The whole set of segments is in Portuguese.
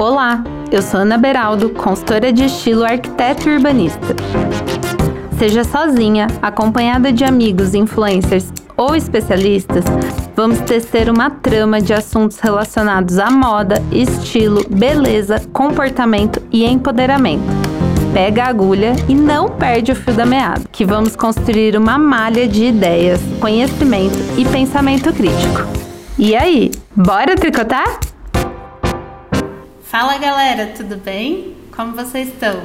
Olá, eu sou Ana Beraldo, consultora de estilo arquiteto e urbanista. Seja sozinha, acompanhada de amigos, influencers ou especialistas, vamos tecer uma trama de assuntos relacionados à moda, estilo, beleza, comportamento e empoderamento. Pega a agulha e não perde o fio da meada, que vamos construir uma malha de ideias, conhecimento e pensamento crítico. E aí, bora tricotar? Fala galera, tudo bem? Como vocês estão?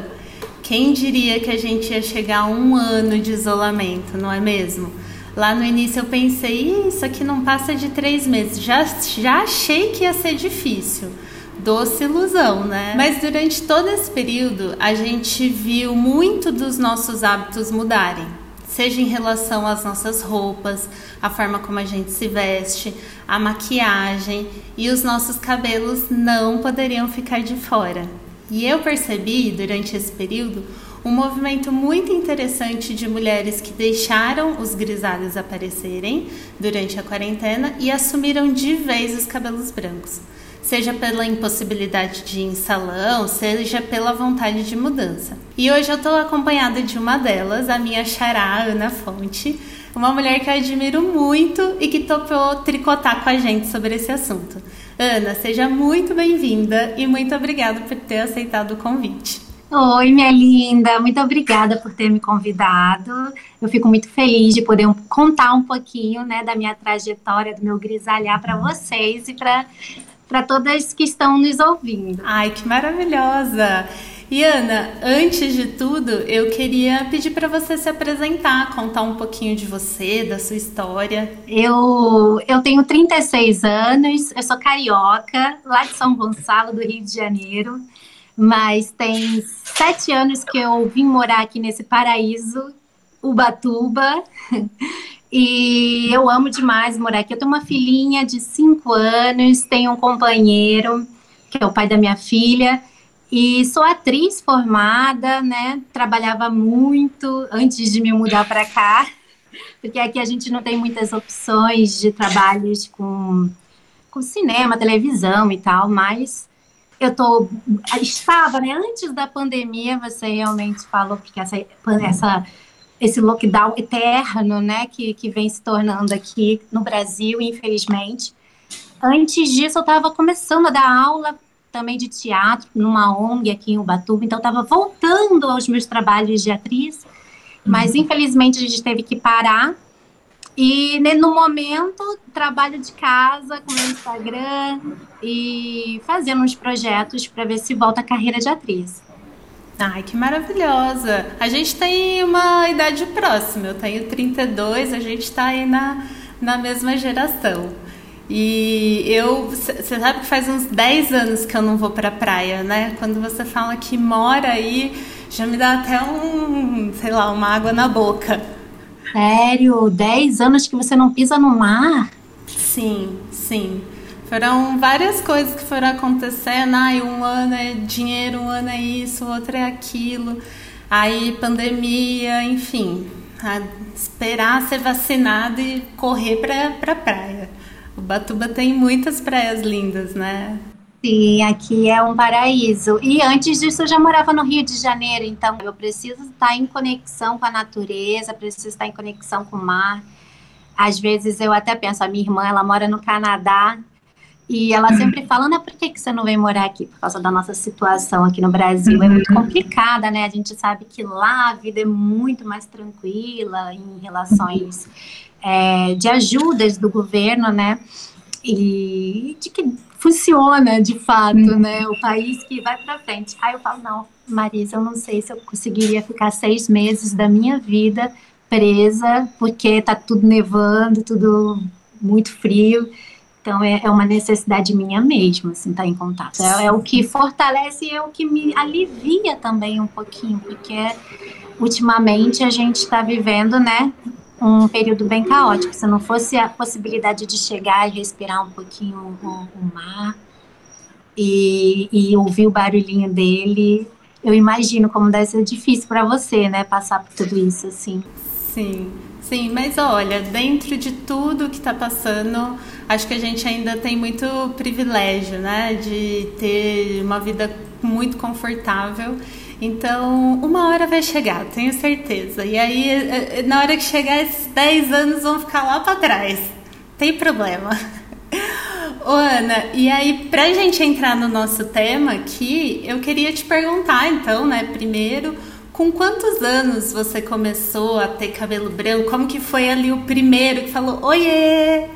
Quem diria que a gente ia chegar a um ano de isolamento, não é mesmo? Lá no início eu pensei, isso aqui não passa de três meses. Já, já achei que ia ser difícil. Doce ilusão, né? Mas durante todo esse período a gente viu muito dos nossos hábitos mudarem seja em relação às nossas roupas, a forma como a gente se veste, a maquiagem e os nossos cabelos não poderiam ficar de fora. E eu percebi durante esse período um movimento muito interessante de mulheres que deixaram os grisalhos aparecerem durante a quarentena e assumiram de vez os cabelos brancos seja pela impossibilidade de ir em salão, seja pela vontade de mudança. E hoje eu estou acompanhada de uma delas, a minha xará, Ana Fonte, uma mulher que eu admiro muito e que topou tricotar com a gente sobre esse assunto. Ana, seja muito bem-vinda e muito obrigada por ter aceitado o convite. Oi, minha linda, muito obrigada por ter me convidado. Eu fico muito feliz de poder contar um pouquinho, né, da minha trajetória, do meu grisalhar para vocês e para para todas que estão nos ouvindo. Ai, que maravilhosa! E Ana, antes de tudo, eu queria pedir para você se apresentar, contar um pouquinho de você, da sua história. Eu, eu tenho 36 anos, eu sou carioca, lá de São Gonçalo, do Rio de Janeiro, mas tem sete anos que eu vim morar aqui nesse paraíso, Ubatuba. E eu amo demais morar aqui. Eu tenho uma filhinha de cinco anos, tenho um companheiro, que é o pai da minha filha, e sou atriz formada, né? Trabalhava muito antes de me mudar para cá, porque aqui a gente não tem muitas opções de trabalhos com, com cinema, televisão e tal, mas eu tô estava, né, antes da pandemia, você realmente falou porque essa essa esse lockdown eterno, né, que, que vem se tornando aqui no Brasil, infelizmente. Antes disso, eu estava começando a dar aula também de teatro numa ONG aqui em Ubatuba, então estava voltando aos meus trabalhos de atriz, mas uhum. infelizmente a gente teve que parar. E né, no momento, trabalho de casa com o Instagram e fazendo uns projetos para ver se volta a carreira de atriz. Ai, que maravilhosa! A gente tem uma idade próxima, eu tenho 32, a gente está aí na, na mesma geração. E eu, você sabe que faz uns 10 anos que eu não vou pra praia, né? Quando você fala que mora aí, já me dá até um, sei lá, uma água na boca. Sério? 10 anos que você não pisa no mar? Sim, sim. Foram várias coisas que foram acontecendo. Ai, um ano é dinheiro, um ano é isso, outro é aquilo. Aí pandemia, enfim. esperar ser vacinado e correr para pra praia. O Batuba tem muitas praias lindas, né? Sim, aqui é um paraíso. E antes disso eu já morava no Rio de Janeiro, então eu preciso estar em conexão com a natureza, preciso estar em conexão com o mar. Às vezes eu até penso, a minha irmã, ela mora no Canadá, e ela sempre fala, Ana, por que, que você não vem morar aqui? Por causa da nossa situação aqui no Brasil. É muito uhum. complicada, né? A gente sabe que lá a vida é muito mais tranquila em relações é, de ajudas do governo, né? E de que funciona de fato, uhum. né? O país que vai para frente. Aí eu falo, não, Marisa, eu não sei se eu conseguiria ficar seis meses da minha vida presa, porque tá tudo nevando, tudo muito frio. Então é, é uma necessidade minha mesmo, assim, estar tá em contato. É, é, o que fortalece e é o que me alivia também um pouquinho, porque ultimamente a gente está vivendo, né, um período bem caótico. Se não fosse a possibilidade de chegar e respirar um pouquinho o, o mar e, e ouvir o barulhinho dele, eu imagino como deve ser difícil para você, né, passar por tudo isso, assim. Sim, Sim, mas olha, dentro de tudo que está passando, acho que a gente ainda tem muito privilégio, né? De ter uma vida muito confortável. Então, uma hora vai chegar, tenho certeza. E aí, eh, eh, na hora que chegar, esses 10 anos vão ficar lá para trás. Tem problema. Ô, Ana, e aí, pra gente entrar no nosso tema aqui, eu queria te perguntar, então, né, primeiro, com quantos anos você começou a ter cabelo branco? Como que foi ali o primeiro que falou, oiê,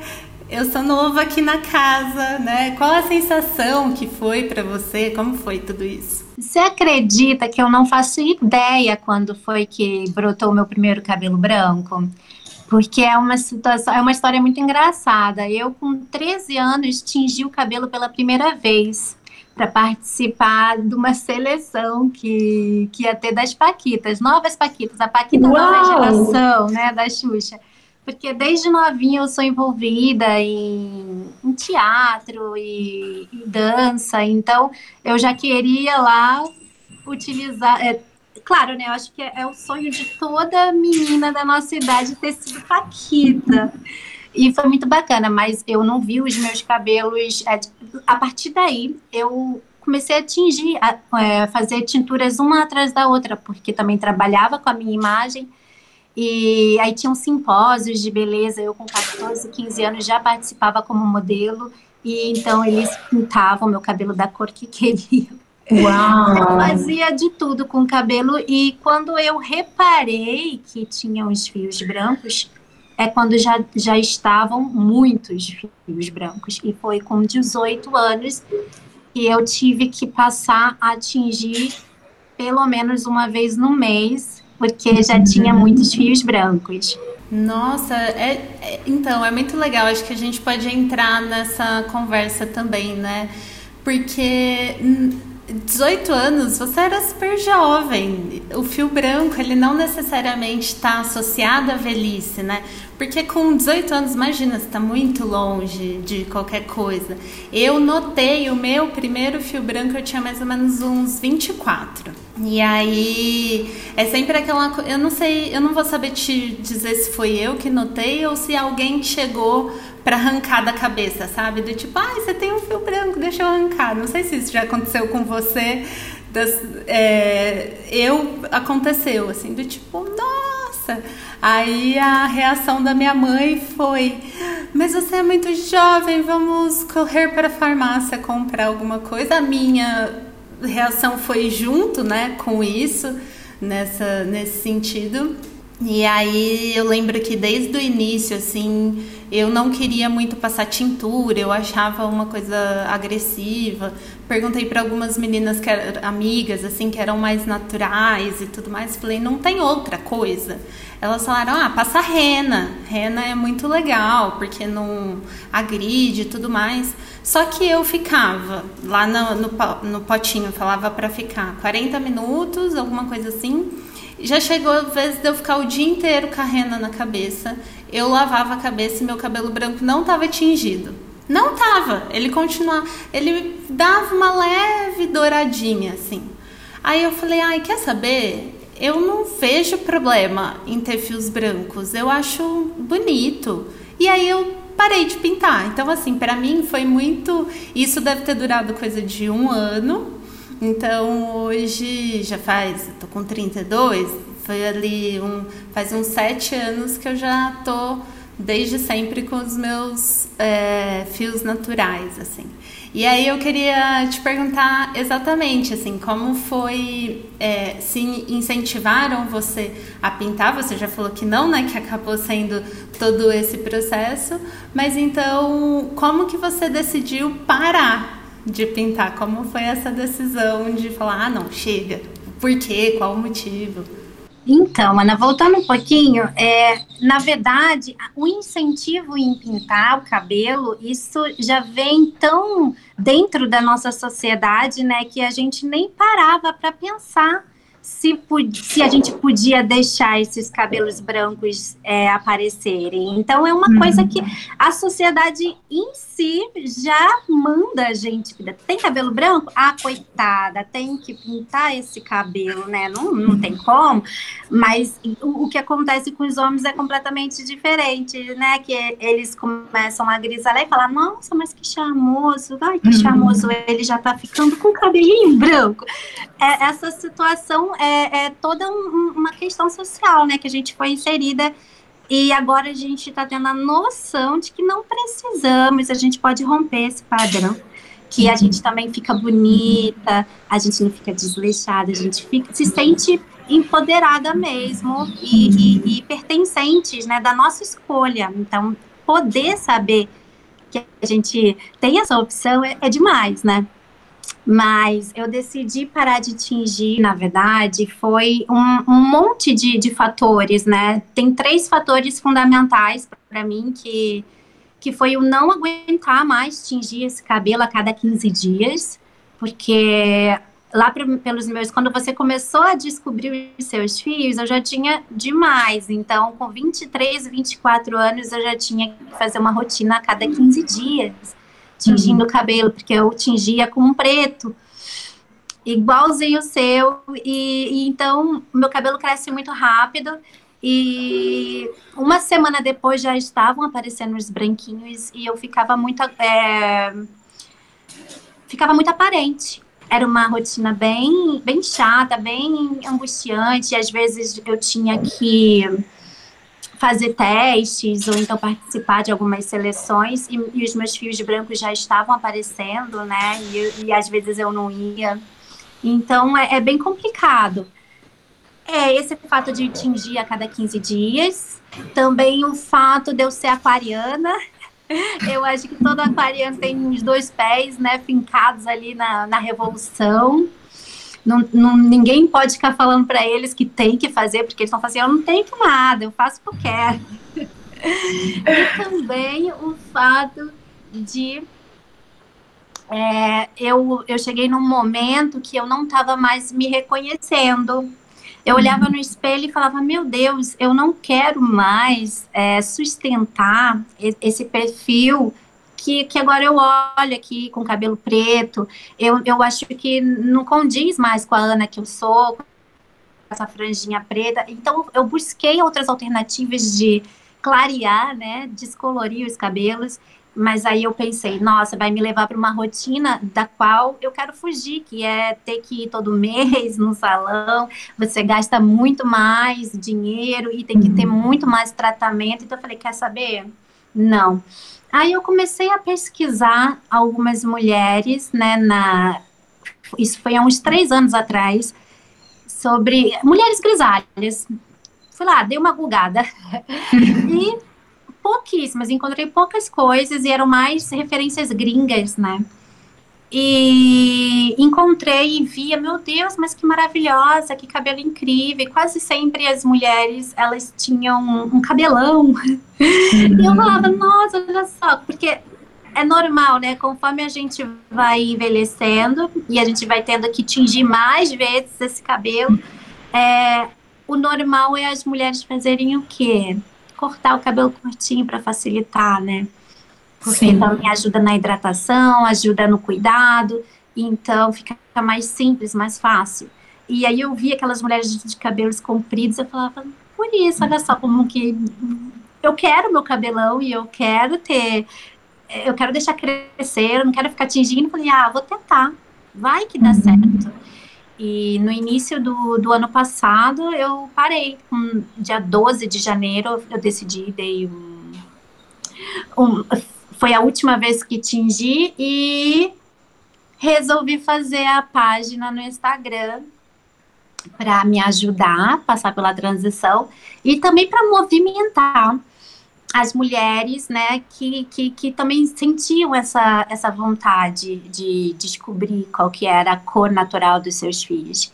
eu sou novo aqui na casa, né? Qual a sensação que foi para você? Como foi tudo isso? Você acredita que eu não faço ideia quando foi que brotou o meu primeiro cabelo branco? porque é uma situação, é uma história muito engraçada. Eu, com 13 anos, tingi o cabelo pela primeira vez para participar de uma seleção que, que ia ter das Paquitas, novas Paquitas, a Paquita Uau! nova geração, né, da Xuxa. Porque desde novinha eu sou envolvida em, em teatro e, dança, então eu já queria lá utilizar, é, claro, né? Eu acho que é, é, o sonho de toda menina da nossa idade ter sido Paquita. E foi muito bacana, mas eu não vi os meus cabelos. É, a partir daí, eu comecei a tingir, a é, fazer tinturas uma atrás da outra, porque também trabalhava com a minha imagem. E aí tinham simpósios de beleza. Eu, com 14, 15 anos, já participava como modelo. E então eles pintavam meu cabelo da cor que queriam. Uau! Eu fazia de tudo com o cabelo e quando eu reparei que tinha os fios brancos, é quando já, já estavam muitos fios brancos. E foi com 18 anos que eu tive que passar a atingir pelo menos uma vez no mês, porque já tinha muitos fios brancos. Nossa, é, é, então é muito legal. Acho que a gente pode entrar nessa conversa também, né? Porque 18 anos, você era super jovem. O fio branco, ele não necessariamente está associado à velhice, né? Porque com 18 anos, imagina, você está muito longe de qualquer coisa. Eu notei o meu primeiro fio branco, eu tinha mais ou menos uns 24. E aí, é sempre aquela Eu não sei, eu não vou saber te dizer se foi eu que notei ou se alguém chegou para arrancar da cabeça, sabe? Do tipo, ai, ah, você tem um fio branco, deixa eu arrancar. Não sei se isso já aconteceu com você. Das, é, eu aconteceu, assim, do tipo, nossa. Aí a reação da minha mãe foi: Mas você é muito jovem, vamos correr para a farmácia comprar alguma coisa. A minha reação foi junto, né, com isso, nessa, nesse sentido. E aí eu lembro que desde o início, assim, eu não queria muito passar tintura, eu achava uma coisa agressiva. Perguntei para algumas meninas que eram amigas, assim, que eram mais naturais e tudo mais. Falei, não tem outra coisa. Elas falaram, ah, passa rena. Rena é muito legal, porque não agride e tudo mais. Só que eu ficava lá no, no, no potinho, falava para ficar 40 minutos, alguma coisa assim já chegou a vez de eu ficar o dia inteiro com a rena na cabeça. Eu lavava a cabeça e meu cabelo branco não estava tingido. Não tava. Ele continuava. Ele dava uma leve douradinha, assim. Aí eu falei, ai, quer saber? Eu não vejo problema em ter fios brancos. Eu acho bonito. E aí eu parei de pintar. Então, assim, para mim foi muito. Isso deve ter durado coisa de um ano então hoje já faz, tô com 32, foi ali um, faz uns sete anos que eu já tô desde sempre com os meus é, fios naturais, assim. E aí eu queria te perguntar exatamente assim, como foi, é, se incentivaram você a pintar? Você já falou que não, né? Que acabou sendo todo esse processo. Mas então, como que você decidiu parar de pintar? Como foi essa decisão de falar, ah, não, chega? Por quê? Qual o motivo? Então, Ana, voltando um pouquinho, é, na verdade, o incentivo em pintar o cabelo, isso já vem tão dentro da nossa sociedade, né, que a gente nem parava para pensar se, se a gente podia deixar esses cabelos brancos é, aparecerem. Então, é uma uhum. coisa que a sociedade em si já manda a gente. Tem cabelo branco? Ah, coitada, tem que pintar esse cabelo, né? Não, não tem como. Mas o, o que acontece com os homens é completamente diferente, né? Que eles começam a grisalhar e falar: nossa, mas que charmoso, ai, que uhum. charmoso, ele já tá ficando com o cabelinho branco. É, essa situação é, é toda um, uma questão social, né? Que a gente foi inserida e agora a gente está tendo a noção de que não precisamos, a gente pode romper esse padrão. Que a gente também fica bonita, a gente não fica desleixada, a gente fica, se sente empoderada mesmo e, e, e pertencentes né, da nossa escolha. Então, poder saber que a gente tem essa opção é, é demais, né? Mas eu decidi parar de tingir, na verdade, foi um, um monte de, de fatores, né? Tem três fatores fundamentais para mim que, que foi o não aguentar mais tingir esse cabelo a cada 15 dias, porque lá pelos meus, quando você começou a descobrir os seus fios, eu já tinha demais. Então, com 23, 24 anos, eu já tinha que fazer uma rotina a cada 15 dias tingindo uhum. o cabelo, porque eu tingia com um preto, igualzinho o seu, e, e então meu cabelo cresce muito rápido. E uma semana depois já estavam aparecendo os branquinhos e eu ficava muito é, ficava muito aparente. Era uma rotina bem bem chata, bem angustiante. Às vezes eu tinha que fazer testes ou então participar de algumas seleções e, e os meus fios brancos já estavam aparecendo, né? E, e às vezes eu não ia. Então é, é, bem complicado. É esse fato de tingir a cada 15 dias, também o fato de eu ser aquariana. Eu acho que todo aquariano tem os dois pés, né, fincados ali na, na revolução. Não, não, ninguém pode ficar falando para eles que tem que fazer, porque eles estão fazendo, eu não tenho que nada, eu faço o que eu quero. e também o fato de é, eu, eu cheguei num momento que eu não estava mais me reconhecendo. Eu olhava no espelho e falava: Meu Deus, eu não quero mais é, sustentar esse perfil que, que agora eu olho aqui com cabelo preto, eu, eu acho que não condiz mais com a Ana que eu sou, com essa franjinha preta. Então, eu busquei outras alternativas de clarear, né, descolorir os cabelos, mas aí eu pensei, nossa, vai me levar para uma rotina da qual eu quero fugir, que é ter que ir todo mês no salão, você gasta muito mais dinheiro e tem que ter uhum. muito mais tratamento. Então eu falei, quer saber? Não. Aí eu comecei a pesquisar algumas mulheres, né, na, isso foi há uns três anos atrás, sobre mulheres grisalhas. Fui lá, dei uma gulgada. e pouquíssimas, encontrei poucas coisas e eram mais referências gringas, né? E encontrei e via, meu Deus, mas que maravilhosa, que cabelo incrível. E quase sempre as mulheres, elas tinham um cabelão. Uhum. E eu falava, nossa, olha só, porque é normal, né? Conforme a gente vai envelhecendo e a gente vai tendo que tingir mais vezes esse cabelo, é, o normal é as mulheres fazerem o quê? Cortar o cabelo curtinho para facilitar, né? Porque Sim. também ajuda na hidratação, ajuda no cuidado, então fica mais simples, mais fácil. E aí eu vi aquelas mulheres de cabelos compridos, eu falava, por isso, olha só como que eu quero meu cabelão e eu quero ter, eu quero deixar crescer, eu não quero ficar tingindo. Eu falei, ah, vou tentar, vai que dá uhum. certo. E no início do, do ano passado eu parei, um, dia 12 de janeiro eu decidi, dei um, um foi a última vez que tingi e resolvi fazer a página no Instagram para me ajudar a passar pela transição e também para movimentar as mulheres, né, que, que, que também sentiam essa, essa vontade de descobrir qual que era a cor natural dos seus filhos.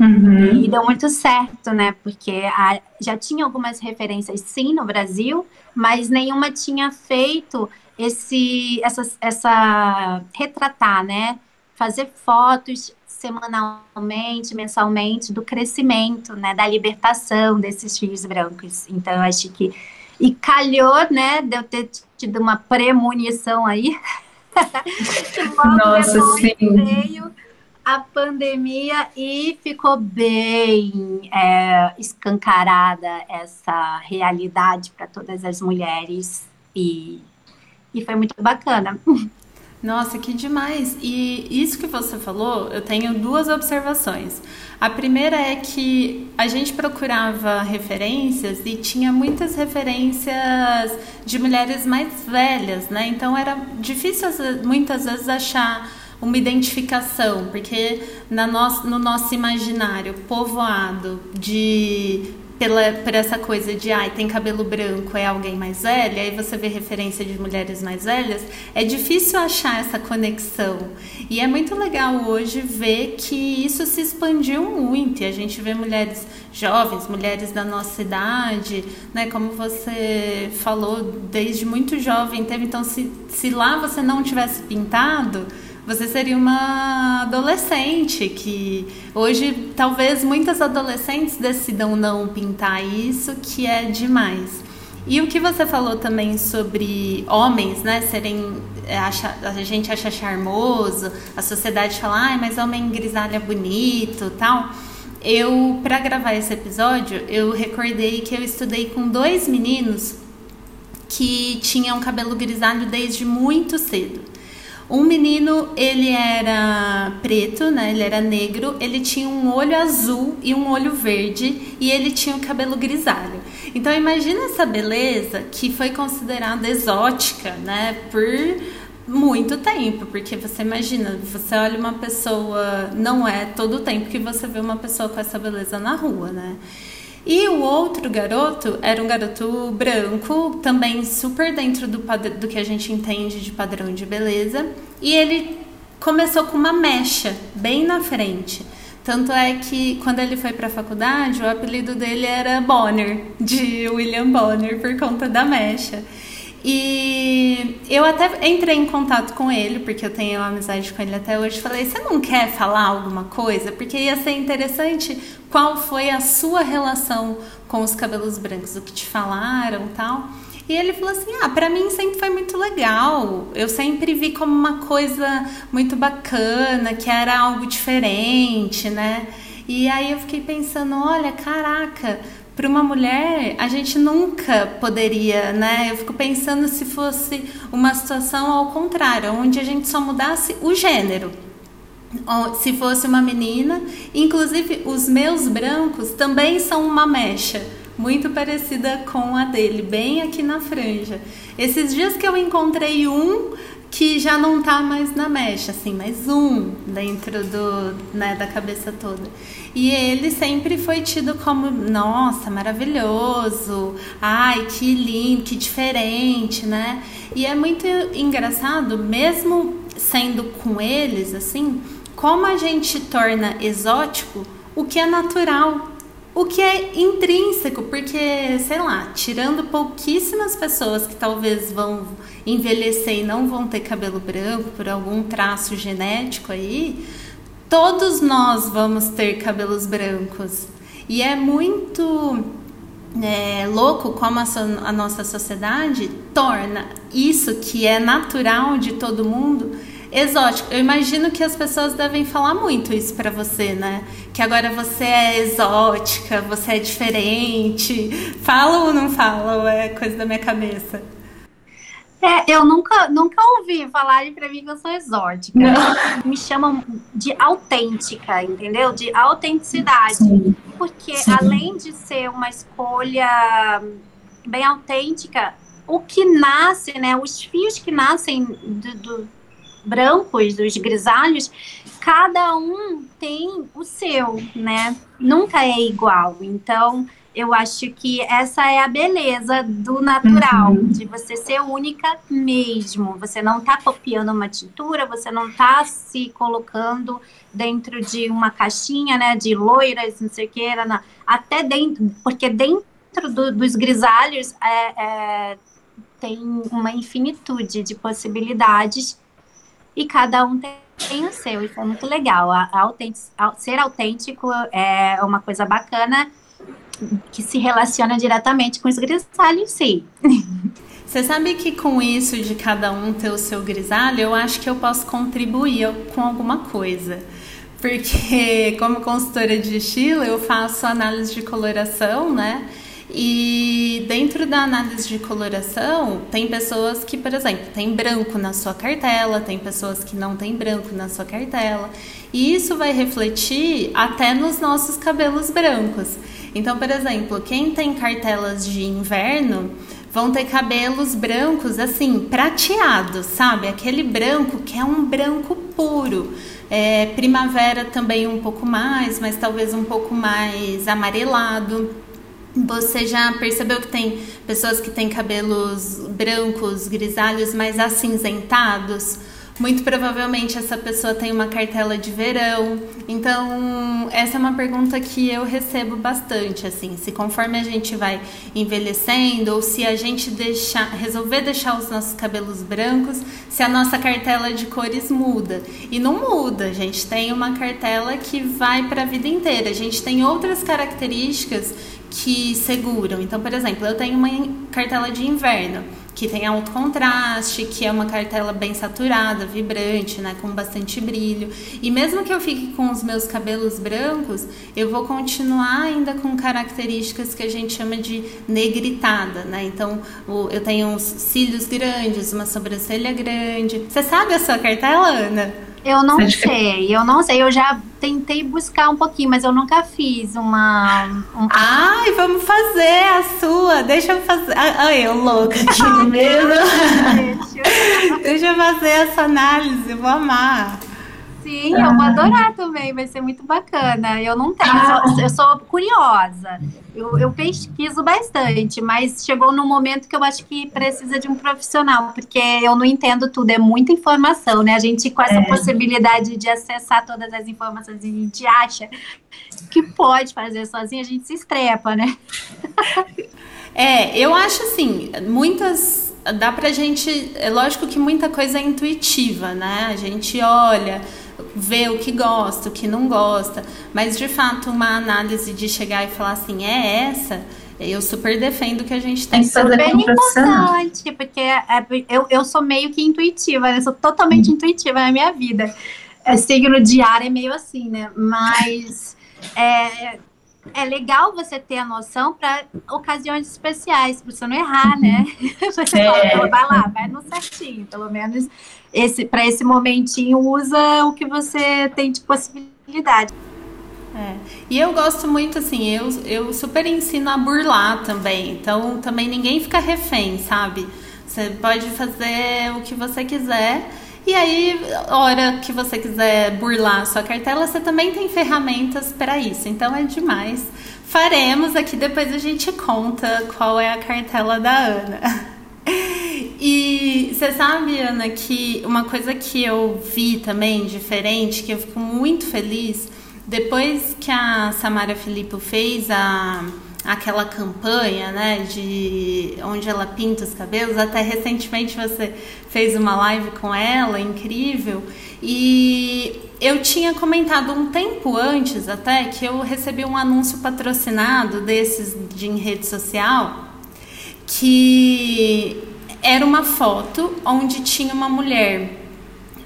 Uhum. E deu muito certo, né? Porque a, já tinha algumas referências, sim, no Brasil, mas nenhuma tinha feito esse, essa, essa retratar, né? fazer fotos semanalmente, mensalmente, do crescimento, né, da libertação desses fios brancos. Então, eu acho que. E calhou, né, de eu ter tido uma premonição aí. Nossa, sim. Veio a pandemia e ficou bem é, escancarada essa realidade para todas as mulheres e, e foi muito bacana. Nossa, que demais! E isso que você falou, eu tenho duas observações. A primeira é que a gente procurava referências e tinha muitas referências de mulheres mais velhas, né? Então era difícil muitas vezes achar uma identificação, porque na no nosso imaginário povoado de pela, por essa coisa de ai, tem cabelo branco, é alguém mais velha, aí você vê referência de mulheres mais velhas, é difícil achar essa conexão. E é muito legal hoje ver que isso se expandiu muito, e a gente vê mulheres jovens, mulheres da nossa idade, né, como você falou, desde muito jovem teve, então se, se lá você não tivesse pintado, você seria uma adolescente que hoje talvez muitas adolescentes decidam não pintar isso, que é demais. E o que você falou também sobre homens, né, serem é, acha, a gente acha charmoso, a sociedade fala, ah, mas homem grisalha bonito, tal. Eu para gravar esse episódio, eu recordei que eu estudei com dois meninos que tinham cabelo grisalho desde muito cedo. Um menino, ele era preto, né? Ele era negro, ele tinha um olho azul e um olho verde e ele tinha o cabelo grisalho. Então imagina essa beleza que foi considerada exótica, né, por muito tempo, porque você imagina, você olha uma pessoa, não é todo o tempo que você vê uma pessoa com essa beleza na rua, né? E o outro garoto era um garoto branco, também super dentro do, do que a gente entende de padrão de beleza. E ele começou com uma mecha bem na frente. Tanto é que quando ele foi para a faculdade, o apelido dele era Bonner, de William Bonner, por conta da mecha. E eu até entrei em contato com ele, porque eu tenho amizade com ele até hoje. Falei: você não quer falar alguma coisa? Porque ia ser interessante qual foi a sua relação com os cabelos brancos, o que te falaram tal. E ele falou assim: Ah, para mim sempre foi muito legal. Eu sempre vi como uma coisa muito bacana, que era algo diferente, né? E aí eu fiquei pensando: olha, caraca para uma mulher, a gente nunca poderia, né? Eu fico pensando se fosse uma situação ao contrário, onde a gente só mudasse o gênero. Se fosse uma menina, inclusive os meus brancos também são uma mecha, muito parecida com a dele, bem aqui na franja. Esses dias que eu encontrei um que já não tá mais na mecha, assim, mais um dentro do, né, da cabeça toda. E ele sempre foi tido como, nossa, maravilhoso, ai, que lindo, que diferente, né? E é muito engraçado, mesmo sendo com eles, assim, como a gente torna exótico o que é natural o que é intrínseco, porque, sei lá, tirando pouquíssimas pessoas que talvez vão envelhecer e não vão ter cabelo branco por algum traço genético aí, todos nós vamos ter cabelos brancos. E é muito é, louco como a, a nossa sociedade torna isso que é natural de todo mundo exótico. Eu imagino que as pessoas devem falar muito isso para você, né? Que agora você é exótica, você é diferente. Fala ou não fala? É coisa da minha cabeça? É, eu nunca, nunca ouvi falarem para mim que eu sou exótica. Não. Me chamam de autêntica, entendeu? De autenticidade. Sim. Porque Sim. além de ser uma escolha bem autêntica, o que nasce, né? Os fios que nascem do, do brancos, dos grisalhos, cada um tem o seu, né? Nunca é igual. Então, eu acho que essa é a beleza do natural, uhum. de você ser única mesmo. Você não está copiando uma tintura, você não está se colocando dentro de uma caixinha, né, de loiras, não sei o que, não. até dentro, porque dentro do, dos grisalhos é, é, tem uma infinitude de possibilidades e cada um tem tem o seu, isso é muito legal. A, a ser autêntico é uma coisa bacana que se relaciona diretamente com os grisalhos em si. Você sabe que com isso de cada um ter o seu grisalho, eu acho que eu posso contribuir com alguma coisa. Porque como consultora de estilo, eu faço análise de coloração, né? E dentro da análise de coloração, tem pessoas que, por exemplo, tem branco na sua cartela, tem pessoas que não tem branco na sua cartela. E isso vai refletir até nos nossos cabelos brancos. Então, por exemplo, quem tem cartelas de inverno vão ter cabelos brancos assim, prateados, sabe? Aquele branco que é um branco puro. É, primavera também um pouco mais, mas talvez um pouco mais amarelado. Você já percebeu que tem pessoas que têm cabelos brancos, grisalhos, mais acinzentados? Muito provavelmente essa pessoa tem uma cartela de verão. Então, essa é uma pergunta que eu recebo bastante, assim, se conforme a gente vai envelhecendo ou se a gente resolver deixar os nossos cabelos brancos, se a nossa cartela de cores muda. E não muda, a gente tem uma cartela que vai para a vida inteira. A gente tem outras características que seguram. Então, por exemplo, eu tenho uma cartela de inverno que tem alto contraste, que é uma cartela bem saturada, vibrante, né, com bastante brilho. E mesmo que eu fique com os meus cabelos brancos, eu vou continuar ainda com características que a gente chama de negritada, né? Então, eu tenho uns cílios grandes, uma sobrancelha grande. Você sabe a sua cartela, Ana? Eu não é sei, eu não sei. Eu já tentei buscar um pouquinho, mas eu nunca fiz uma. Um... Ai, vamos fazer a sua. Deixa eu fazer. Ai, eu louca aqui no meio. Deixa eu fazer essa análise, vou amar. Sim, eu vou adorar também, vai ser muito bacana. Eu não tenho, eu sou, eu sou curiosa. Eu, eu, pesquiso bastante, mas chegou no momento que eu acho que precisa de um profissional, porque eu não entendo tudo, é muita informação, né? A gente, com essa é. possibilidade de acessar todas as informações, a gente acha que pode fazer sozinho, a gente se estrepa, né? É, eu acho assim, muitas. Dá pra gente. É lógico que muita coisa é intuitiva, né? A gente olha vê o que gosta, o que não gosta, mas de fato uma análise de chegar e falar assim, é essa, eu super defendo que a gente tem que fazer bem importante, porque é, eu, eu sou meio que intuitiva, né? Sou totalmente hum. intuitiva na minha vida. É, signo diário é meio assim, né? Mas é, é legal você ter a noção para ocasiões especiais, para você não errar, né? Você é. fala, vai lá, vai no certinho, pelo menos esse para esse momentinho usa o que você tem de possibilidade. É. E eu gosto muito, assim, eu, eu super ensino a burlar também. Então, também ninguém fica refém, sabe? Você pode fazer o que você quiser. E aí, hora que você quiser burlar a sua cartela, você também tem ferramentas para isso. Então, é demais. Faremos aqui, depois a gente conta qual é a cartela da Ana. E você sabe, Ana, que uma coisa que eu vi também diferente, que eu fico muito feliz, depois que a Samara Filippo fez a, aquela campanha, né, de onde ela pinta os cabelos, até recentemente você fez uma live com ela, incrível, e eu tinha comentado um tempo antes até que eu recebi um anúncio patrocinado desses de em rede social que era uma foto onde tinha uma mulher.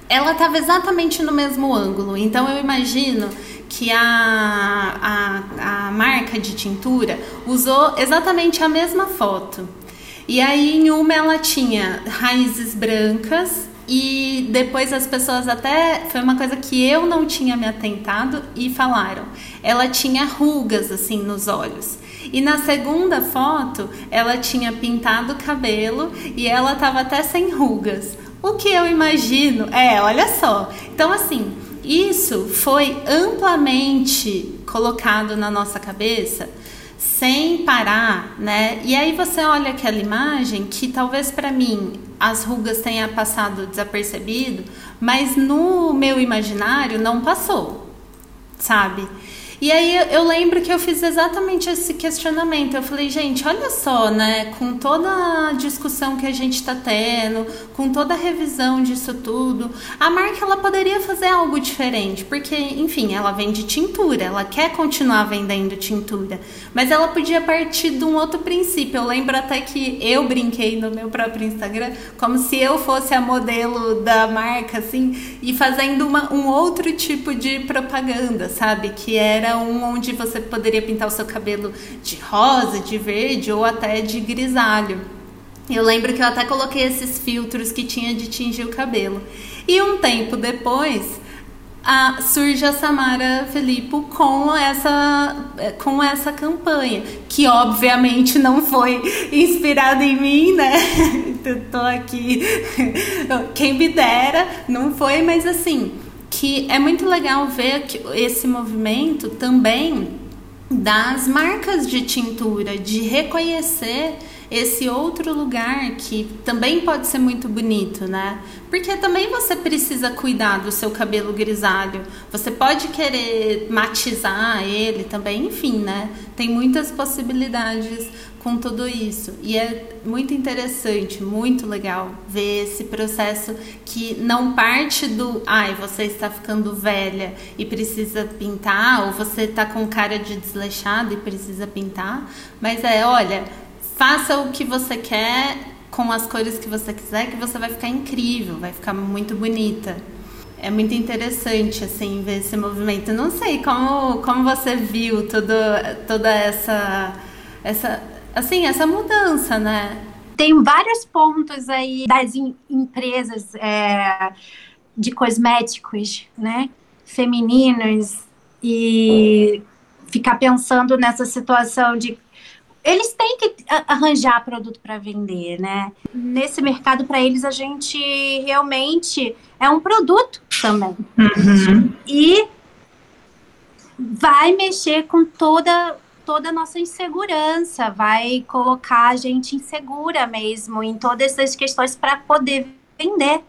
Ela estava exatamente no mesmo ângulo, então eu imagino que a, a, a marca de tintura usou exatamente a mesma foto. E aí em uma ela tinha raízes brancas e depois as pessoas até foi uma coisa que eu não tinha me atentado e falaram. Ela tinha rugas assim nos olhos. E na segunda foto, ela tinha pintado o cabelo e ela estava até sem rugas. O que eu imagino é, olha só. Então, assim, isso foi amplamente colocado na nossa cabeça sem parar, né? E aí você olha aquela imagem que talvez para mim as rugas tenha passado desapercebido, mas no meu imaginário não passou, sabe? E aí eu lembro que eu fiz exatamente esse questionamento. Eu falei, gente, olha só, né? Com toda a discussão que a gente está tendo, com toda a revisão disso tudo, a marca ela poderia fazer algo diferente, porque, enfim, ela vende tintura, ela quer continuar vendendo tintura, mas ela podia partir de um outro princípio. Eu lembro até que eu brinquei no meu próprio Instagram como se eu fosse a modelo da marca, assim, e fazendo uma, um outro tipo de propaganda, sabe? Que era um onde você poderia pintar o seu cabelo de rosa, de verde ou até de grisalho. Eu lembro que eu até coloquei esses filtros que tinha de tingir o cabelo. E um tempo depois, a, surge a Samara Filippo com essa, com essa campanha, que obviamente não foi inspirada em mim, né? Tô aqui, quem me dera, não foi, mas assim, que é muito legal ver esse movimento também das marcas de tintura, de reconhecer esse outro lugar que também pode ser muito bonito, né? Porque também você precisa cuidar do seu cabelo grisalho. Você pode querer matizar ele também, enfim, né? Tem muitas possibilidades com tudo isso. E é muito interessante, muito legal ver esse processo que não parte do, ai, você está ficando velha e precisa pintar, ou você está com cara de desleixado e precisa pintar, mas é, olha, faça o que você quer com as cores que você quiser, que você vai ficar incrível, vai ficar muito bonita. É muito interessante assim ver esse movimento. Não sei como como você viu todo, toda essa essa assim essa mudança, né? Tem vários pontos aí das em, empresas é, de cosméticos, né, femininos e ficar pensando nessa situação de eles têm que arranjar produto para vender, né? Nesse mercado, para eles, a gente realmente é um produto também. Uhum. E vai mexer com toda toda a nossa insegurança, vai colocar a gente insegura mesmo em todas essas questões para poder vender.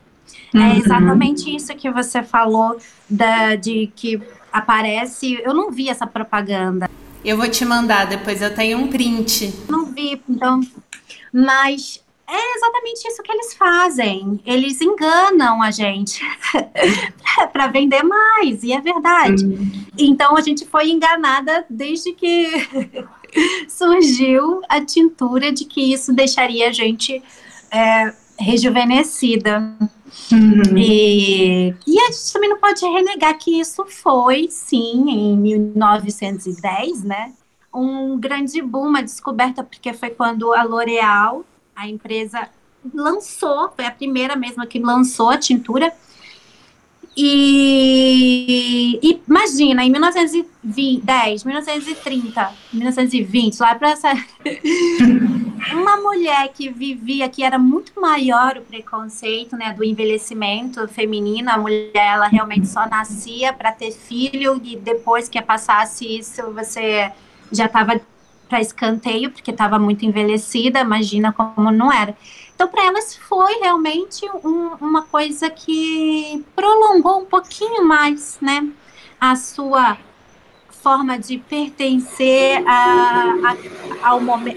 É uhum. É exatamente isso que você falou da, de que aparece. Eu não vi essa propaganda. Eu vou te mandar depois, eu tenho um print. Não vi, então. Mas é exatamente isso que eles fazem. Eles enganam a gente para vender mais, e é verdade. Hum. Então a gente foi enganada desde que surgiu a tintura de que isso deixaria a gente é, rejuvenescida. Uhum. E, e a gente também não pode renegar que isso foi, sim, em 1910, né? Um grande boom, uma descoberta, porque foi quando a L'Oréal, a empresa, lançou, foi a primeira mesma que lançou a tintura e, e, imagina, em 1910, 1930, 1920, lá para essa. uma mulher que vivia, que era muito maior o preconceito né, do envelhecimento feminino, a mulher ela realmente só nascia para ter filho e depois que passasse isso, você já estava para escanteio, porque estava muito envelhecida, imagina como não era. Então, para elas foi realmente um, uma coisa que prolongou um pouquinho mais, né, a sua forma de pertencer a, a, ao momento,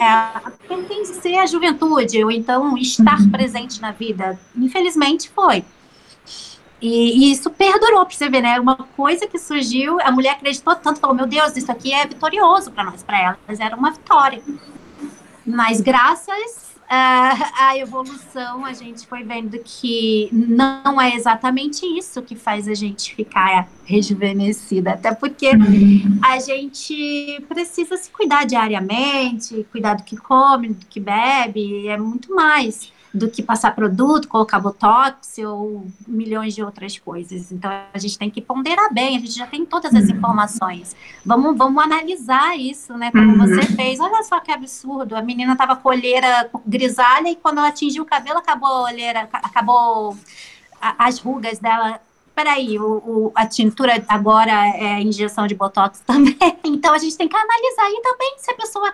pertencer à juventude, ou então estar uhum. presente na vida. Infelizmente foi. E, e, isso perdurou, para você ver, né? Uma coisa que surgiu, a mulher acreditou tanto, falou: Meu Deus, isso aqui é vitorioso para nós, para elas, era uma vitória. Mas graças a, evolução, a gente foi vendo que não é exatamente isso que faz a gente ficar rejuvenescida, até porque a gente precisa se cuidar diariamente, cuidar do que come, do que bebe, é muito mais do que passar produto, colocar botox ou milhões de outras coisas. Então a gente tem que ponderar bem, a gente já tem todas as informações. Vamos, vamos analisar isso, né? Como uhum. você fez. Olha só que absurdo. A menina tava com olheira grisalha e quando ela atingiu o cabelo, acabou a olheira, acabou a, as rugas dela peraí, o, o, a tintura agora é injeção de botox também. Então a gente tem que analisar e também se a pessoa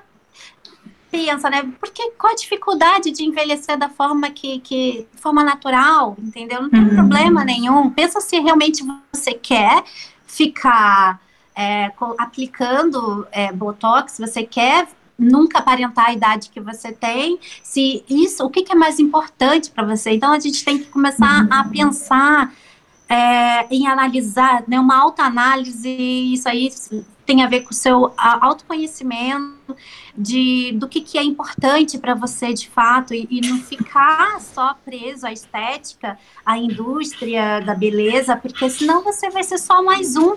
pensa, né? Porque qual a dificuldade de envelhecer da forma que, que forma natural, entendeu? Não tem uhum. problema nenhum. Pensa se realmente você quer ficar é, aplicando é, Botox, você quer nunca aparentar a idade que você tem, se isso, o que, que é mais importante para você? Então a gente tem que começar a pensar é, em analisar, né, uma autoanálise, isso aí tem a ver com o seu autoconhecimento de do que, que é importante para você de fato e, e, não ficar só preso à estética, à indústria da beleza, porque senão você vai ser só mais um.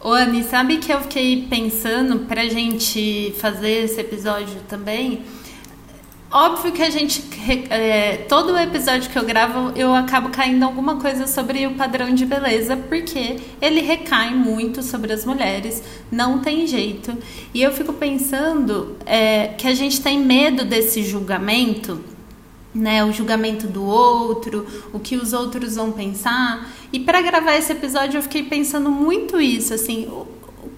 Ô, Anne, sabe que eu fiquei pensando pra gente fazer esse episódio também? Óbvio que a gente. É, todo episódio que eu gravo, eu acabo caindo alguma coisa sobre o padrão de beleza, porque ele recai muito sobre as mulheres, não tem jeito. E eu fico pensando é, que a gente tem medo desse julgamento, né? O julgamento do outro, o que os outros vão pensar. E para gravar esse episódio, eu fiquei pensando muito isso, assim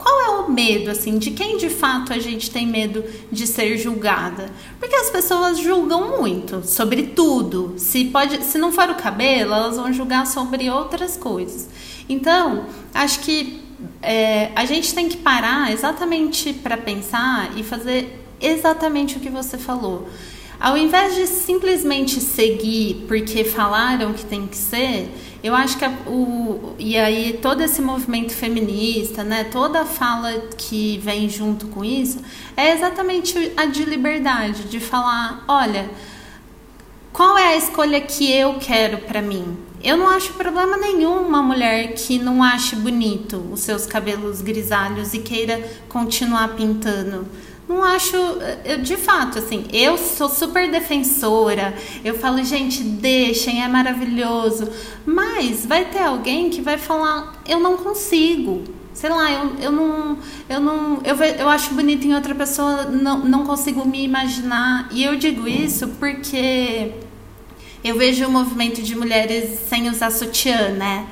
qual é o medo, assim, de quem de fato a gente tem medo de ser julgada? Porque as pessoas julgam muito sobre tudo. Se pode, se não for o cabelo, elas vão julgar sobre outras coisas. Então, acho que é, a gente tem que parar exatamente para pensar e fazer exatamente o que você falou. Ao invés de simplesmente seguir porque falaram que tem que ser, eu acho que a, o e aí todo esse movimento feminista, né, toda a fala que vem junto com isso é exatamente a de liberdade, de falar, olha, qual é a escolha que eu quero para mim? Eu não acho problema nenhum uma mulher que não ache bonito os seus cabelos grisalhos e queira continuar pintando não acho, eu, de fato, assim, eu sou super defensora. Eu falo, gente, deixem, é maravilhoso. Mas vai ter alguém que vai falar, eu não consigo. Sei lá, eu, eu não. Eu não. Eu, eu acho bonito em outra pessoa, não, não consigo me imaginar. E eu digo isso porque eu vejo o movimento de mulheres sem usar sutiã, né?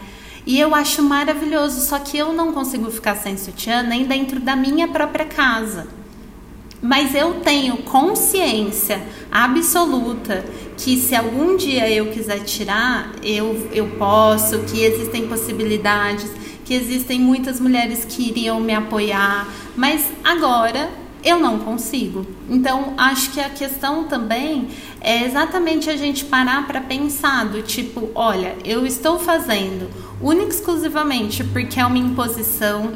E eu acho maravilhoso, só que eu não consigo ficar sem sutiã nem dentro da minha própria casa mas eu tenho consciência absoluta que se algum dia eu quiser tirar, eu, eu posso, que existem possibilidades, que existem muitas mulheres que iriam me apoiar, mas agora eu não consigo. Então, acho que a questão também é exatamente a gente parar para pensar do tipo, olha, eu estou fazendo única exclusivamente porque é uma imposição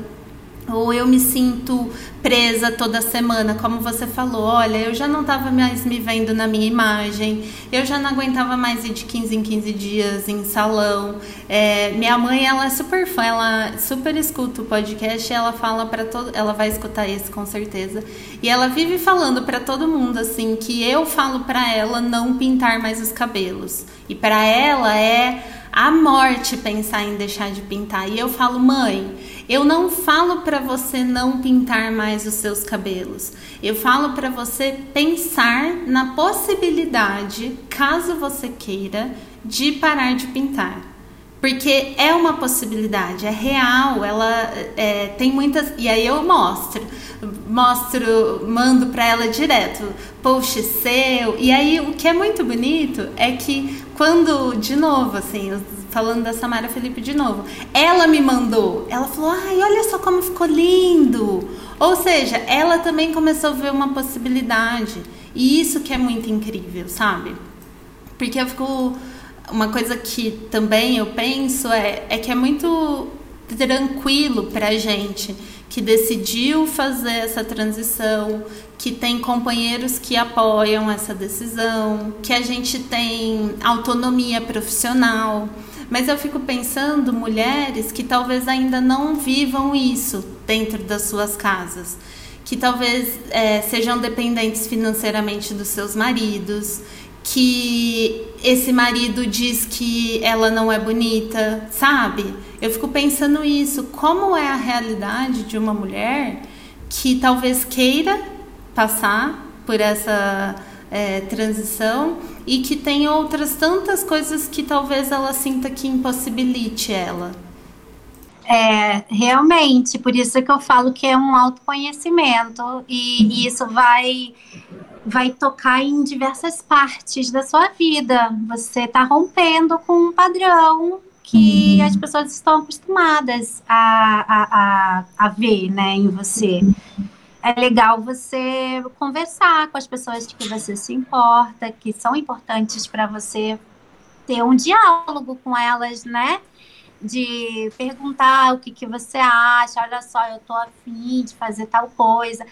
ou eu me sinto presa toda semana, como você falou, olha, eu já não estava mais me vendo na minha imagem, eu já não aguentava mais ir de 15 em 15 dias em salão. É, minha mãe, ela é super fã, ela super escuta o podcast, ela fala para todo, ela vai escutar esse com certeza. E ela vive falando para todo mundo assim que eu falo para ela não pintar mais os cabelos. E para ela é a morte pensar em deixar de pintar. E eu falo, mãe, eu não falo para você não pintar mais os seus cabelos. Eu falo para você pensar na possibilidade, caso você queira, de parar de pintar. Porque é uma possibilidade, é real, ela é, tem muitas. E aí eu mostro, mostro, mando para ela direto, post seu. E aí o que é muito bonito é que quando, de novo, assim, falando da Samara Felipe de novo. Ela me mandou. Ela falou: "Ai, olha só como ficou lindo". Ou seja, ela também começou a ver uma possibilidade. E isso que é muito incrível, sabe? Porque eu fico uma coisa que também eu penso é, é que é muito tranquilo pra gente que decidiu fazer essa transição, que tem companheiros que apoiam essa decisão, que a gente tem autonomia profissional. Mas eu fico pensando mulheres que talvez ainda não vivam isso dentro das suas casas, que talvez é, sejam dependentes financeiramente dos seus maridos, que esse marido diz que ela não é bonita, sabe? Eu fico pensando isso, como é a realidade de uma mulher que talvez queira passar por essa é, transição e que tem outras tantas coisas que talvez ela sinta que impossibilite ela. É, realmente, por isso que eu falo que é um autoconhecimento e, e isso vai vai tocar em diversas partes da sua vida. Você está rompendo com um padrão que uhum. as pessoas estão acostumadas a, a, a, a ver, né, em você. É legal você conversar com as pessoas que você se importa, que são importantes para você ter um diálogo com elas, né? De perguntar o que, que você acha, olha só, eu tô afim de fazer tal coisa.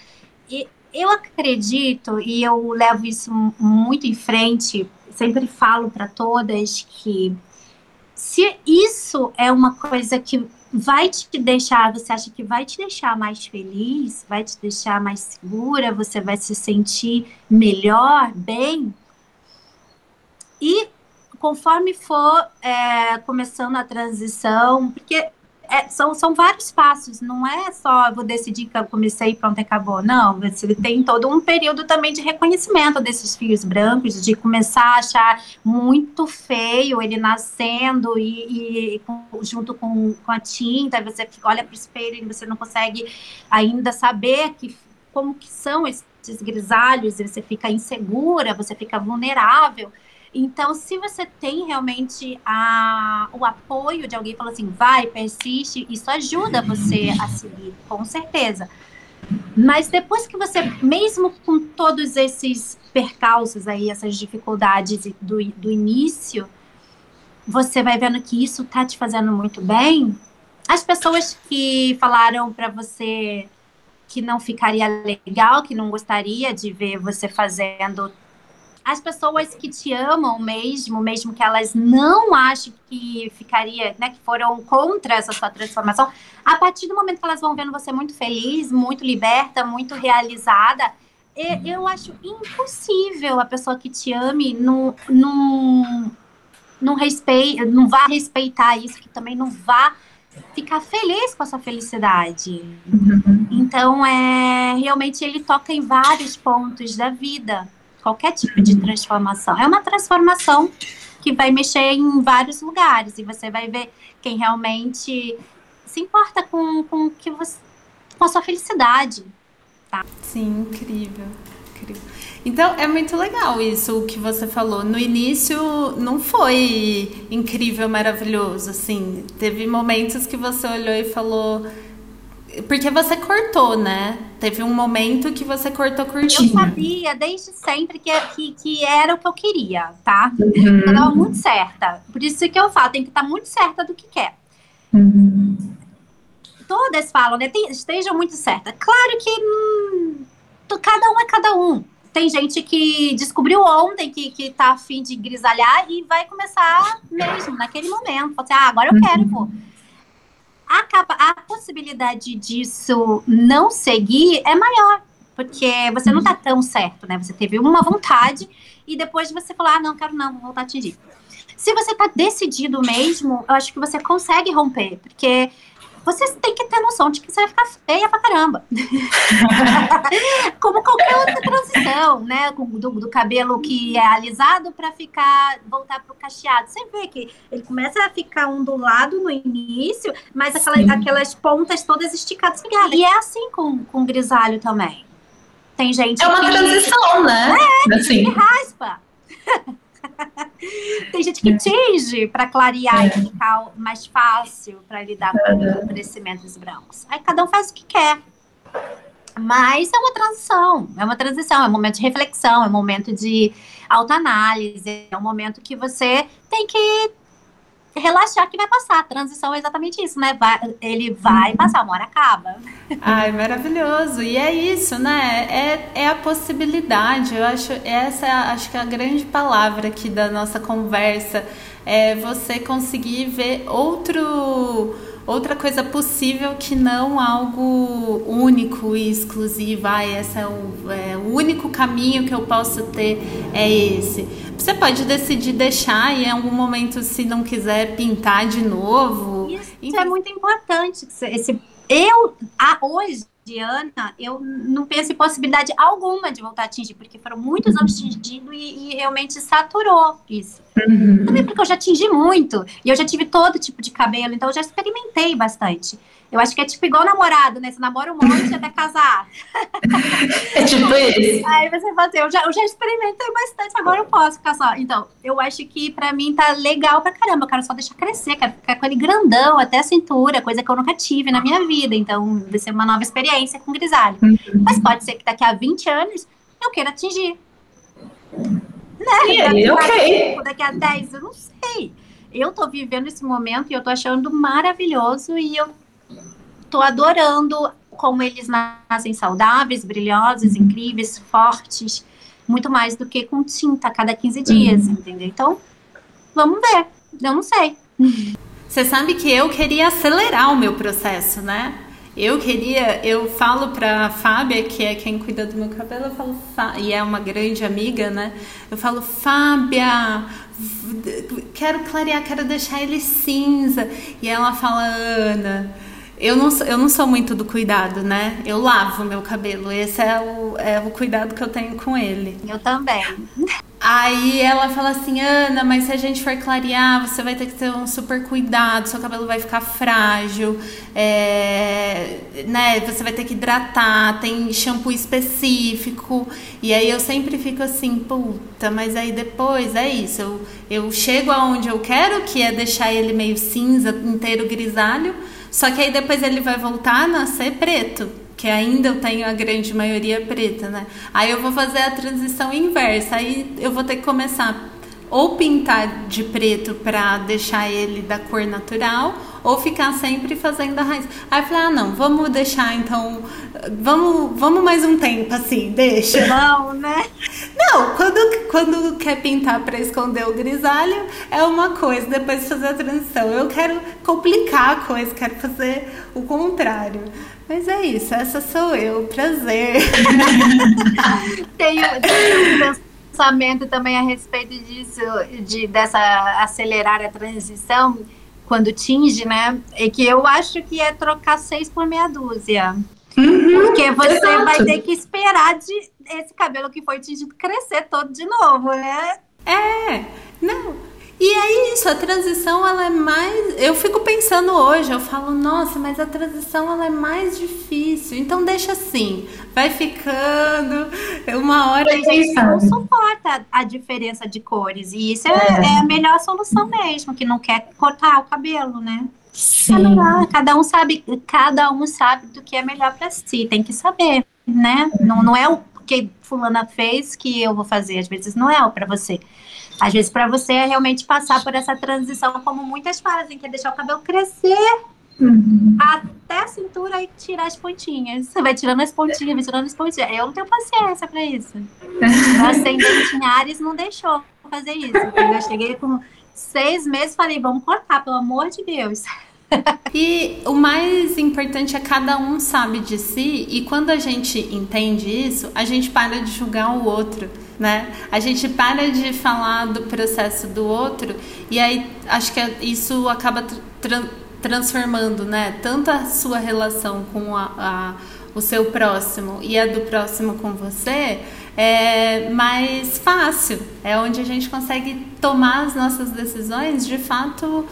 E eu acredito, e eu levo isso muito em frente, sempre falo para todas que se isso é uma coisa que vai te deixar, você acha que vai te deixar mais feliz, vai te deixar mais segura, você vai se sentir melhor, bem. E conforme for é, começando a transição, porque é, são, são vários passos, não é só vou decidir que eu comecei pronto, acabou. Não, você tem todo um período também de reconhecimento desses fios brancos, de começar a achar muito feio ele nascendo e, e junto com, com a tinta, você olha para o espelho e você não consegue ainda saber que, como que são esses grisalhos, você fica insegura, você fica vulnerável. Então, se você tem realmente a, o apoio de alguém, falou assim, vai, persiste, isso ajuda você a seguir, com certeza. Mas depois que você, mesmo com todos esses percalços aí, essas dificuldades do, do início, você vai vendo que isso tá te fazendo muito bem. As pessoas que falaram para você que não ficaria legal, que não gostaria de ver você fazendo as pessoas que te amam mesmo, mesmo que elas não achem que ficaria, né, que foram contra essa sua transformação, a partir do momento que elas vão vendo você muito feliz, muito liberta, muito realizada, eu acho impossível a pessoa que te ame não, não, não, respeita, não vá respeitar isso, que também não vá ficar feliz com a sua felicidade. Uhum. Então, é realmente ele toca em vários pontos da vida qualquer tipo de transformação. É uma transformação que vai mexer em vários lugares e você vai ver quem realmente se importa com, com que você com a sua felicidade. Tá? Sim, incrível. incrível. Então é muito legal isso que você falou. No início não foi incrível, maravilhoso, assim. Teve momentos que você olhou e falou porque você cortou, né? Teve um momento que você cortou curtinho. Eu sabia desde sempre que, que, que era o que eu queria, tá? Uhum. Eu tava muito certa. Por isso que eu falo, tem que estar muito certa do que quer. Uhum. Todas falam, né? Tem, estejam muito certa. Claro que hum, cada um é cada um. Tem gente que descobriu ontem que, que tá afim de grisalhar e vai começar mesmo, naquele momento. Fala assim, ah, agora eu quero, uhum. pô a, a possibilidade disso não seguir é maior, porque você não está tão certo, né? Você teve uma vontade e depois você falar, ah, não, quero não, vou voltar a atingir. Se você está decidido mesmo, eu acho que você consegue romper, porque você tem que ter noção de que você vai ficar feia pra caramba. Como qualquer outra transição, né? Do, do cabelo que é alisado para ficar, voltar pro cacheado. Você vê que ele começa a ficar ondulado no início, mas aquela, aquelas pontas todas esticadas. E é assim com, com grisalho também. Tem gente É uma que, transição, né? É, assim. que raspa. Tem gente que tinge para clarear é. e ficar mais fácil para lidar com o crescimento dos brancos. Aí cada um faz o que quer. Mas é uma transição, é uma transição, é um momento de reflexão, é um momento de autoanálise, é um momento que você tem que relaxar que vai passar. A transição é exatamente isso, né? Vai, ele vai uhum. passar, uma hora acaba. Ai, maravilhoso. E é isso, né? É, é a possibilidade. Eu acho essa é, acho que é a grande palavra aqui da nossa conversa é você conseguir ver outro outra coisa possível que não algo único e exclusivo. Ah, esse é o, é o único caminho que eu posso ter é esse. Você pode decidir deixar e em algum momento, se não quiser, pintar de novo. Isso então, é muito importante. Esse, eu, a, hoje, Diana, eu não penso em possibilidade alguma de voltar a atingir, porque foram muitos anos atingidos e, e realmente saturou isso. Uhum. Também porque eu já tingi muito. E eu já tive todo tipo de cabelo, então eu já experimentei bastante. Eu acho que é tipo igual namorado, né? Você namora um monte até casar. É tipo isso. Aí você fala assim, eu já, eu já experimentei bastante, agora eu posso ficar só. Então, eu acho que pra mim tá legal pra caramba. Eu quero só deixar crescer, quero ficar com ele grandão até a cintura, coisa que eu nunca tive na minha vida. Então, vai ser uma nova experiência com grisalho. Uhum. Mas pode ser que daqui a 20 anos eu queira atingir. Né? E aí, ok. Daqui a 10, eu não sei. Eu tô vivendo esse momento e eu tô achando maravilhoso e eu tô adorando como eles nascem saudáveis, brilhosos, uhum. incríveis, fortes, muito mais do que com tinta a cada 15 dias, uhum. entendeu? Então, vamos ver. Eu não sei. Você sabe que eu queria acelerar o meu processo, né? Eu queria, eu falo pra Fábia, que é quem cuida do meu cabelo, eu falo, e é uma grande amiga, né? Eu falo, Fábia, quero clarear, quero deixar ele cinza. E ela fala, Ana, eu não, eu não sou muito do cuidado, né? Eu lavo meu cabelo. Esse é o, é o cuidado que eu tenho com ele. Eu também. Aí ela fala assim, Ana, mas se a gente for clarear, você vai ter que ter um super cuidado, seu cabelo vai ficar frágil, é, né? Você vai ter que hidratar, tem shampoo específico. E aí eu sempre fico assim, puta, mas aí depois é isso. Eu, eu chego aonde eu quero, que é deixar ele meio cinza, inteiro grisalho só que aí depois ele vai voltar a nascer preto, que ainda eu tenho a grande maioria preta, né? Aí eu vou fazer a transição inversa, aí eu vou ter que começar ou pintar de preto para deixar ele da cor natural, ou ficar sempre fazendo a raiz. Aí eu falei, ah, não, vamos deixar então, vamos, vamos mais um tempo assim, deixa. Não, né? Não, quando, quando quer pintar para esconder o grisalho, é uma coisa, depois fazer a transição. Eu quero complicar a coisa, quero fazer o contrário. Mas é isso, essa sou eu, prazer. tenho, tenho um pensamento também a respeito disso, de dessa acelerar a transição quando tinge, né? É que eu acho que é trocar seis por meia dúzia. Uhum, porque você exato. vai ter que esperar de esse cabelo que foi tingido crescer todo de novo, né? É, não. E é isso, a transição ela é mais. Eu fico pensando hoje, eu falo, nossa, mas a transição ela é mais difícil. Então deixa assim, vai ficando. Uma hora a gente não suporta a diferença de cores. E isso é, é. é a melhor solução mesmo, que não quer cortar o cabelo, né? Sim. Cada um sabe, cada um sabe do que é melhor para si, tem que saber, né? Não, não é o que fulana fez que eu vou fazer, às vezes não é o para você. Às vezes, para você é realmente passar por essa transição, como muitas fazem, que é deixar o cabelo crescer uhum. até a cintura e tirar as pontinhas. Você vai tirando as pontinhas, vai tirando as pontinhas. Eu não tenho paciência para isso. O ascendente em Ares não deixou fazer isso. Eu cheguei com seis meses falei, vamos cortar, pelo amor de Deus. E o mais importante é cada um sabe de si e quando a gente entende isso, a gente para de julgar o outro né? A gente para de falar do processo do outro e aí acho que isso acaba tra transformando, né? Tanto a sua relação com a, a, o seu próximo e a do próximo com você é mais fácil. É onde a gente consegue tomar as nossas decisões de fato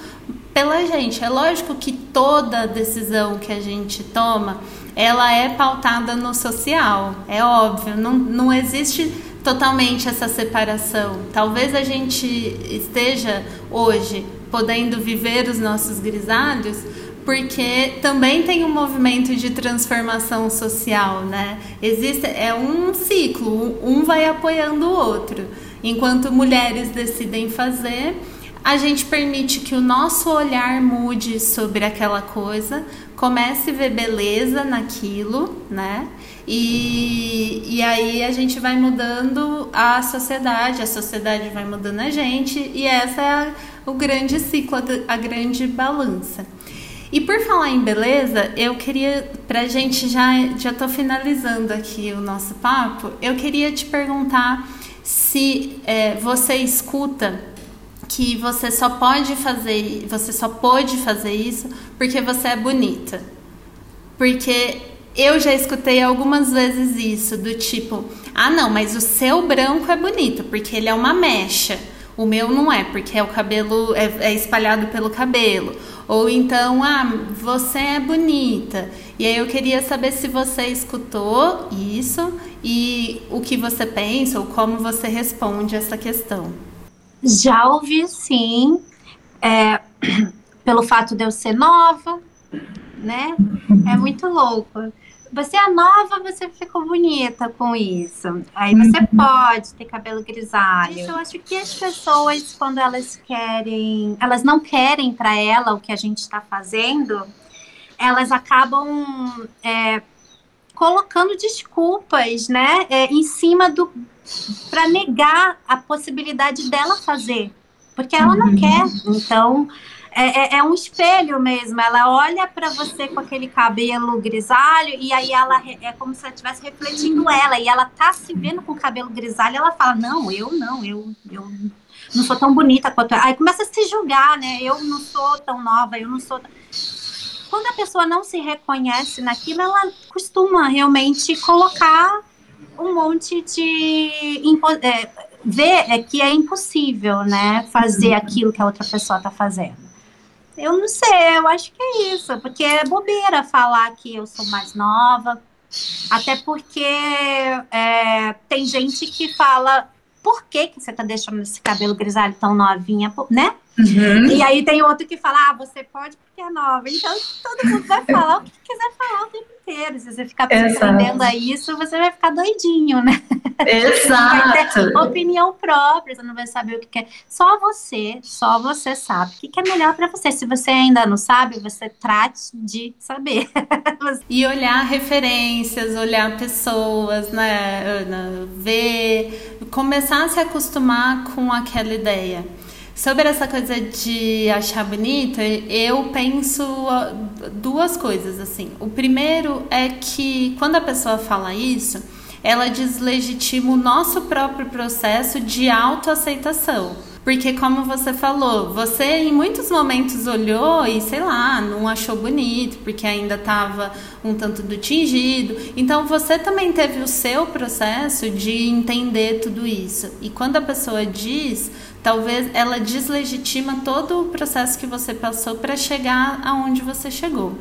pela gente. É lógico que toda decisão que a gente toma, ela é pautada no social. É óbvio. Não, não existe totalmente essa separação. Talvez a gente esteja hoje podendo viver os nossos grisalhos porque também tem um movimento de transformação social, né? Existe é um ciclo, um vai apoiando o outro. Enquanto mulheres decidem fazer, a gente permite que o nosso olhar mude sobre aquela coisa, comece a ver beleza naquilo, né? E, e aí a gente vai mudando a sociedade, a sociedade vai mudando a gente, e essa é a, o grande ciclo, a grande balança. E por falar em beleza, eu queria, pra gente já, já tô finalizando aqui o nosso papo, eu queria te perguntar se é, você escuta que você só pode fazer, você só pode fazer isso porque você é bonita. Porque eu já escutei algumas vezes isso, do tipo, ah não, mas o seu branco é bonito, porque ele é uma mecha. O meu não é, porque é o cabelo é, é espalhado pelo cabelo. Ou então, ah, você é bonita. E aí eu queria saber se você escutou isso e o que você pensa ou como você responde essa questão. Já ouvi sim, é, pelo fato de eu ser nova, né? É muito louco. Você é nova, você ficou bonita com isso. Aí você uhum. pode ter cabelo grisalho. Isso, eu acho que as pessoas, quando elas querem, elas não querem para ela o que a gente está fazendo, elas acabam é, colocando desculpas, né, é, em cima do para negar a possibilidade dela fazer, porque ela não quer. Então é, é, é, um espelho mesmo. Ela olha para você com aquele cabelo grisalho e aí ela é como se ela estivesse refletindo ela e ela tá se vendo com o cabelo grisalho. Ela fala: Não, eu não, eu, eu não sou tão bonita quanto. Aí começa a se julgar, né? Eu não sou tão nova, eu não sou. Quando a pessoa não se reconhece naquilo, ela costuma realmente colocar um monte de. É, ver é que é impossível, né? Fazer aquilo que a outra pessoa está fazendo. Eu não sei, eu acho que é isso, porque é bobeira falar que eu sou mais nova, até porque é, tem gente que fala por que, que você tá deixando esse cabelo grisalho tão novinha, né? Uhum. E aí tem outro que fala, ah, você pode porque é nova. Então todo mundo vai falar o que quiser falar o tempo inteiro. Se você ficar aprendendo a isso, você vai ficar doidinho, né? Exato. vai ter opinião própria, você não vai saber o que quer. Só você, só você sabe o que é melhor para você. Se você ainda não sabe, você trate de saber. e olhar referências, olhar pessoas, né? Ver, começar a se acostumar com aquela ideia. Sobre essa coisa de achar bonita, eu penso duas coisas assim. O primeiro é que quando a pessoa fala isso, ela deslegitima o nosso próprio processo de autoaceitação. Porque, como você falou, você em muitos momentos olhou e, sei lá, não achou bonito, porque ainda estava um tanto do tingido. Então, você também teve o seu processo de entender tudo isso. E quando a pessoa diz, talvez ela deslegitima todo o processo que você passou para chegar aonde você chegou.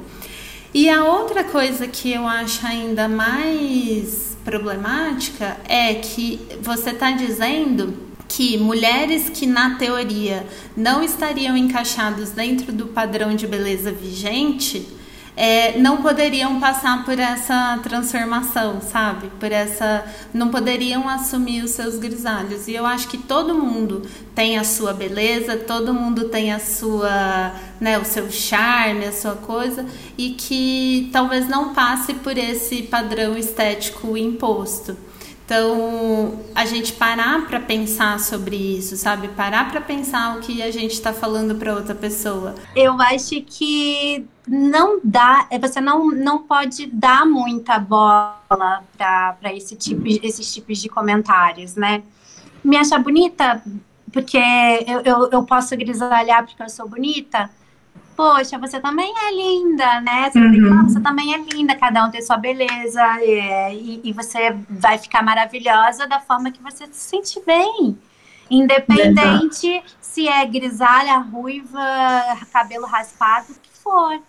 E a outra coisa que eu acho ainda mais problemática é que você está dizendo que mulheres que na teoria não estariam encaixados dentro do padrão de beleza vigente é, não poderiam passar por essa transformação, sabe? Por essa. não poderiam assumir os seus grisalhos. E eu acho que todo mundo tem a sua beleza, todo mundo tem a sua. Né, o seu charme, a sua coisa, e que talvez não passe por esse padrão estético imposto. Então, a gente parar para pensar sobre isso, sabe? Parar para pensar o que a gente está falando para outra pessoa. Eu acho que não dá, você não, não pode dar muita bola para esse tipo, esses tipos de comentários, né? Me achar bonita porque eu, eu, eu posso grisalhar porque eu sou bonita poxa, você também é linda, né? Você, uhum. você também é linda, cada um tem sua beleza, é, e, e, você vai ficar maravilhosa da forma que você se sente bem. Independente Exato. se é grisalha, ruiva, cabelo raspado, o que for.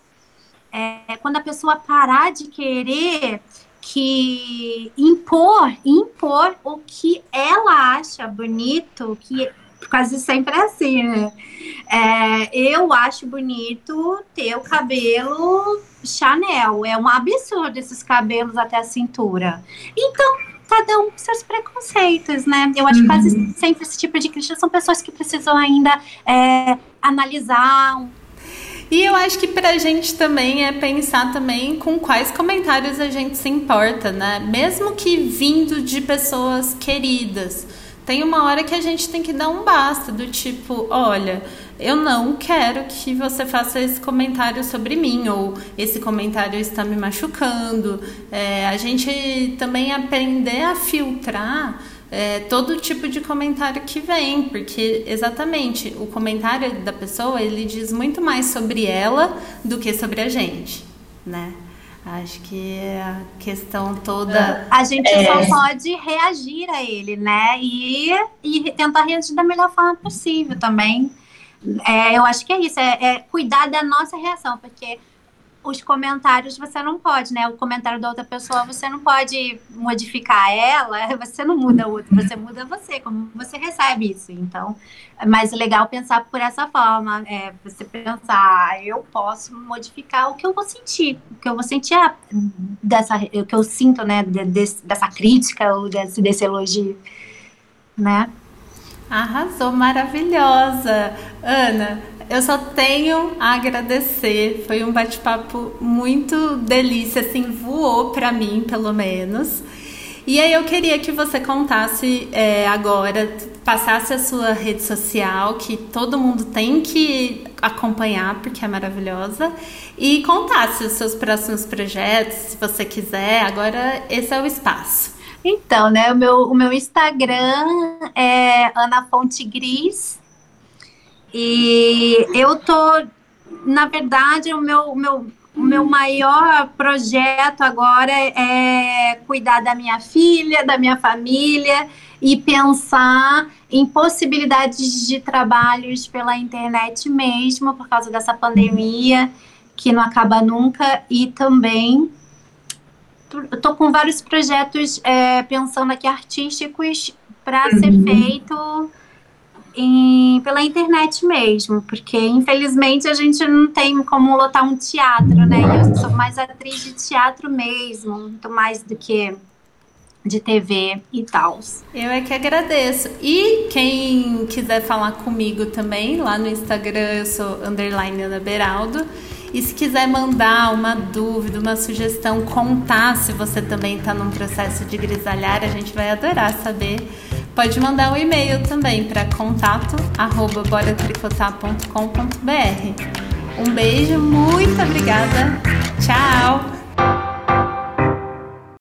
É, quando a pessoa parar de querer que impor, impor o que ela acha bonito, que quase sempre é assim, né? É, eu acho bonito ter o cabelo Chanel. É um absurdo esses cabelos até a cintura. Então, cada um com seus preconceitos, né? Eu acho uhum. que quase sempre esse tipo de crítica são pessoas que precisam ainda é, analisar. E eu acho que pra gente também é pensar também com quais comentários a gente se importa, né? Mesmo que vindo de pessoas queridas tem uma hora que a gente tem que dar um basta, do tipo, olha, eu não quero que você faça esse comentário sobre mim, ou esse comentário está me machucando. É, a gente também aprender a filtrar é, todo tipo de comentário que vem, porque exatamente o comentário da pessoa ele diz muito mais sobre ela do que sobre a gente, né? Acho que a questão toda. A gente é... só pode reagir a ele, né? E, e tentar reagir da melhor forma possível também. É, eu acho que é isso, é, é cuidar da nossa reação, porque os comentários você não pode, né? O comentário da outra pessoa você não pode modificar ela, você não muda o outro, você muda você, como você recebe isso. Então, é mais legal pensar por essa forma, é você pensar, ah, eu posso modificar o que eu vou sentir, o que eu vou sentir ah, dessa, o que eu sinto, né, desse, dessa crítica ou desse, desse elogio, né? Arrasou, maravilhosa. Ana, eu só tenho a agradecer. Foi um bate-papo muito delícia, assim, voou para mim, pelo menos. E aí eu queria que você contasse é, agora, passasse a sua rede social, que todo mundo tem que acompanhar, porque é maravilhosa, e contasse os seus próximos projetos, se você quiser. Agora esse é o espaço. Então, né, o meu, o meu Instagram é Ana Fonte Gris. E eu tô, na verdade, o meu, meu, o meu maior projeto agora é cuidar da minha filha, da minha família e pensar em possibilidades de trabalhos pela internet mesmo, por causa dessa pandemia que não acaba nunca, e também estou com vários projetos é, pensando aqui artísticos para uhum. ser feito em, pela internet mesmo, porque infelizmente a gente não tem como lotar um teatro, né? Eu sou mais atriz de teatro mesmo, muito mais do que de TV e tal. Eu é que agradeço. E quem quiser falar comigo também, lá no Instagram eu sou underline Ana Beraldo. E se quiser mandar uma dúvida, uma sugestão, contar se você também está num processo de grisalhar, a gente vai adorar saber. Pode mandar um e-mail também para contato arroba Um beijo, muito obrigada. Tchau!